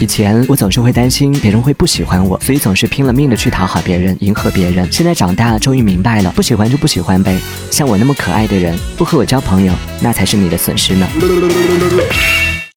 以前我总是会担心别人会不喜欢我，所以总是拼了命的去讨好别人，迎合别人。现在长大，终于明白了，不喜欢就不喜欢呗。像我那么可爱的人，不和我交朋友，那才是你的损失呢。